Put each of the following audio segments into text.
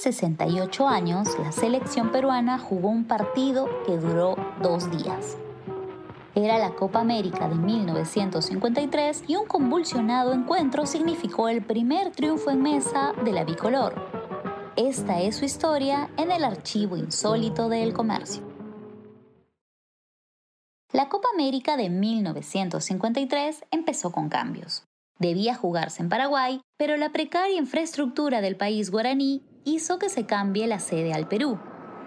68 años, la selección peruana jugó un partido que duró dos días. Era la Copa América de 1953 y un convulsionado encuentro significó el primer triunfo en mesa de la bicolor. Esta es su historia en el archivo insólito del comercio. La Copa América de 1953 empezó con cambios. Debía jugarse en Paraguay, pero la precaria infraestructura del país guaraní hizo que se cambie la sede al Perú.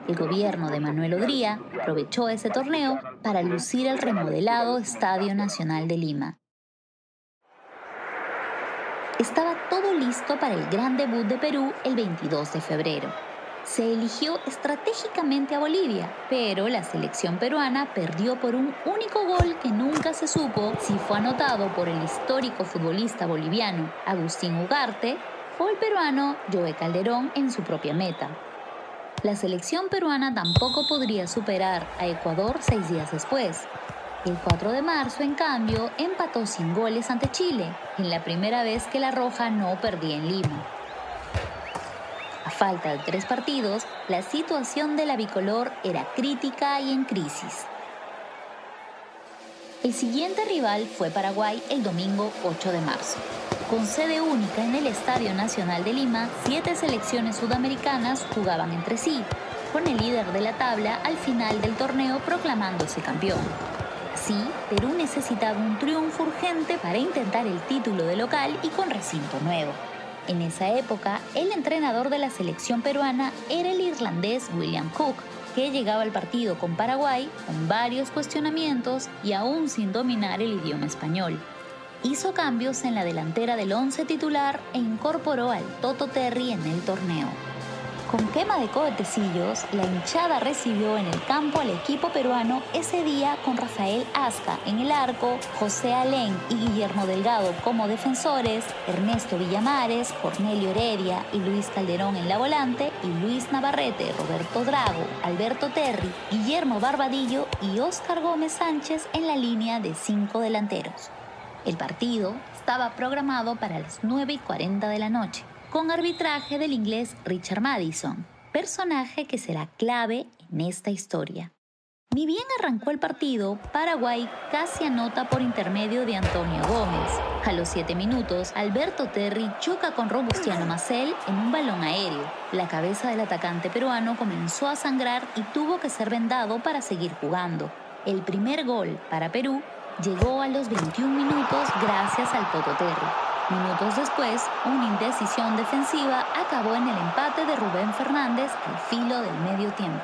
El gobierno de Manuel Odría aprovechó ese torneo para lucir el remodelado Estadio Nacional de Lima. Estaba todo listo para el gran debut de Perú el 22 de febrero. Se eligió estratégicamente a Bolivia, pero la selección peruana perdió por un único gol que nunca se supo si fue anotado por el histórico futbolista boliviano Agustín Ugarte o el peruano Joe Calderón en su propia meta. La selección peruana tampoco podría superar a Ecuador seis días después. El 4 de marzo, en cambio, empató sin goles ante Chile, en la primera vez que la Roja no perdía en Lima. A falta de tres partidos, la situación de la bicolor era crítica y en crisis. El siguiente rival fue Paraguay el domingo 8 de marzo. Con sede única en el Estadio Nacional de Lima, siete selecciones sudamericanas jugaban entre sí, con el líder de la tabla al final del torneo proclamándose campeón. Así, Perú necesitaba un triunfo urgente para intentar el título de local y con recinto nuevo. En esa época, el entrenador de la selección peruana era el irlandés William Cook, que llegaba al partido con Paraguay con varios cuestionamientos y aún sin dominar el idioma español. Hizo cambios en la delantera del once titular e incorporó al Toto Terry en el torneo. Con quema de cohetecillos, la hinchada recibió en el campo al equipo peruano ese día con Rafael Asca en el arco, José Alén y Guillermo Delgado como defensores, Ernesto Villamares, Cornelio Heredia y Luis Calderón en la volante y Luis Navarrete, Roberto Drago, Alberto Terry, Guillermo Barbadillo y Óscar Gómez Sánchez en la línea de cinco delanteros. El partido estaba programado para las 9 y 40 de la noche con arbitraje del inglés Richard Madison, personaje que será clave en esta historia. Ni bien arrancó el partido, Paraguay casi anota por intermedio de Antonio Gómez. A los 7 minutos, Alberto Terry choca con Robustiano Macel en un balón aéreo. La cabeza del atacante peruano comenzó a sangrar y tuvo que ser vendado para seguir jugando. El primer gol para Perú llegó a los 21 minutos gracias al Toto Terry. Minutos después, una indecisión defensiva acabó en el empate de Rubén Fernández al filo del medio tiempo.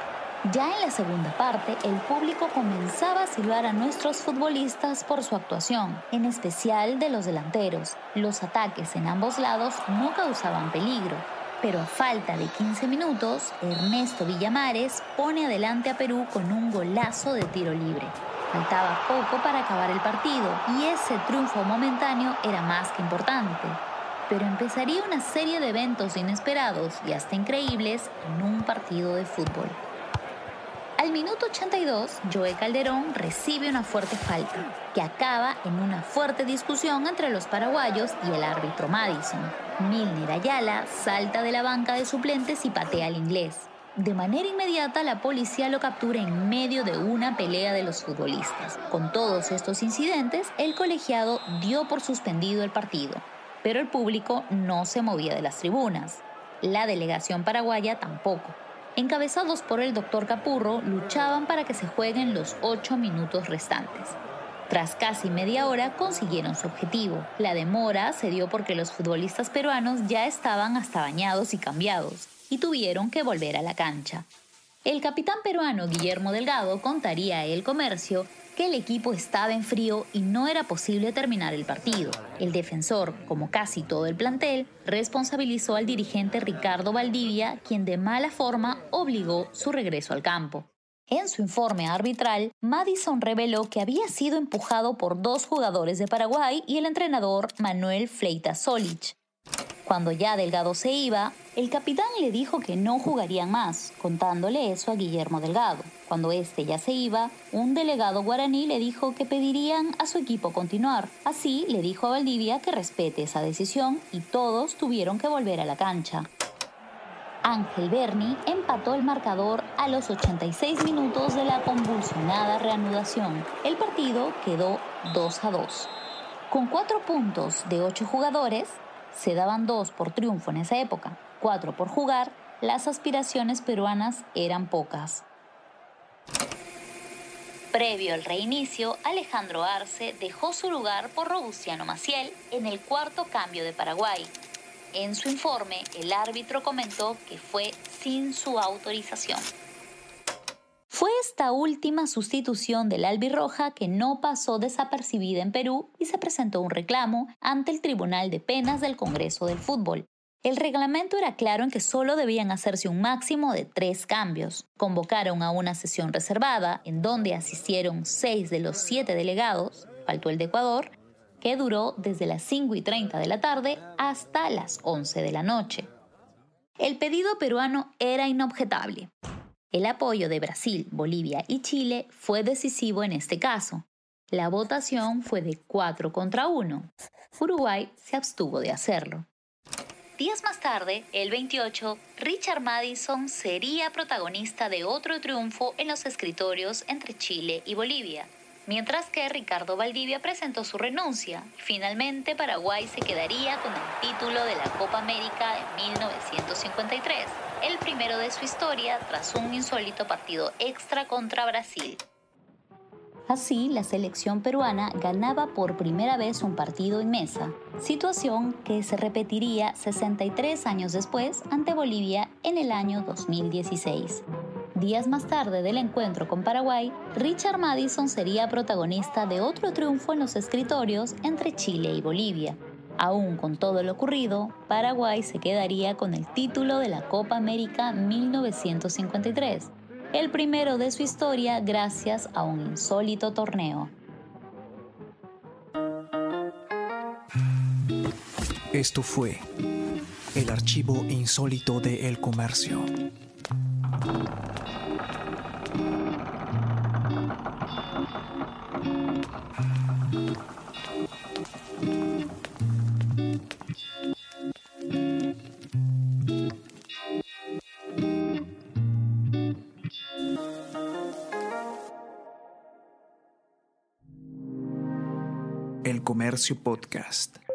Ya en la segunda parte, el público comenzaba a silbar a nuestros futbolistas por su actuación, en especial de los delanteros. Los ataques en ambos lados no causaban peligro, pero a falta de 15 minutos, Ernesto Villamares pone adelante a Perú con un golazo de tiro libre. Faltaba poco para acabar el partido y ese triunfo momentáneo era más que importante. Pero empezaría una serie de eventos inesperados y hasta increíbles en un partido de fútbol. Al minuto 82, Joe Calderón recibe una fuerte falta, que acaba en una fuerte discusión entre los paraguayos y el árbitro Madison. Milner Ayala salta de la banca de suplentes y patea al inglés. De manera inmediata la policía lo captura en medio de una pelea de los futbolistas. Con todos estos incidentes, el colegiado dio por suspendido el partido, pero el público no se movía de las tribunas. La delegación paraguaya tampoco. Encabezados por el doctor Capurro, luchaban para que se jueguen los ocho minutos restantes. Tras casi media hora consiguieron su objetivo. La demora se dio porque los futbolistas peruanos ya estaban hasta bañados y cambiados y tuvieron que volver a la cancha. El capitán peruano Guillermo Delgado contaría a El Comercio que el equipo estaba en frío y no era posible terminar el partido. El defensor, como casi todo el plantel, responsabilizó al dirigente Ricardo Valdivia, quien de mala forma obligó su regreso al campo. En su informe arbitral, Madison reveló que había sido empujado por dos jugadores de Paraguay y el entrenador Manuel Fleita Solich. Cuando ya Delgado se iba, el capitán le dijo que no jugarían más, contándole eso a Guillermo Delgado. Cuando este ya se iba, un delegado guaraní le dijo que pedirían a su equipo continuar. Así le dijo a Valdivia que respete esa decisión y todos tuvieron que volver a la cancha. Ángel Berni empató el marcador a los 86 minutos de la convulsionada reanudación. El partido quedó 2 a 2. Con cuatro puntos de ocho jugadores, se daban dos por triunfo en esa época, cuatro por jugar, las aspiraciones peruanas eran pocas. Previo al reinicio, Alejandro Arce dejó su lugar por Robustiano Maciel en el cuarto cambio de Paraguay, en su informe, el árbitro comentó que fue sin su autorización. Fue esta última sustitución del albirroja que no pasó desapercibida en Perú y se presentó un reclamo ante el Tribunal de Penas del Congreso del Fútbol. El reglamento era claro en que solo debían hacerse un máximo de tres cambios. Convocaron a una sesión reservada, en donde asistieron seis de los siete delegados, faltó el de Ecuador, que duró desde las 5 y 30 de la tarde hasta las 11 de la noche. El pedido peruano era inobjetable. El apoyo de Brasil, Bolivia y Chile fue decisivo en este caso. La votación fue de 4 contra 1. Uruguay se abstuvo de hacerlo. Días más tarde, el 28, Richard Madison sería protagonista de otro triunfo en los escritorios entre Chile y Bolivia, mientras que Ricardo Valdivia presentó su renuncia. Finalmente, Paraguay se quedaría con el título de la Copa América en 1953, el primero de su historia tras un insólito partido extra contra Brasil. Así, la selección peruana ganaba por primera vez un partido en mesa, situación que se repetiría 63 años después ante Bolivia en el año 2016. Días más tarde del encuentro con Paraguay, Richard Madison sería protagonista de otro triunfo en los escritorios entre Chile y Bolivia. Aún con todo lo ocurrido, Paraguay se quedaría con el título de la Copa América 1953, el primero de su historia gracias a un insólito torneo. Esto fue el archivo insólito de El Comercio. Comercio Podcast.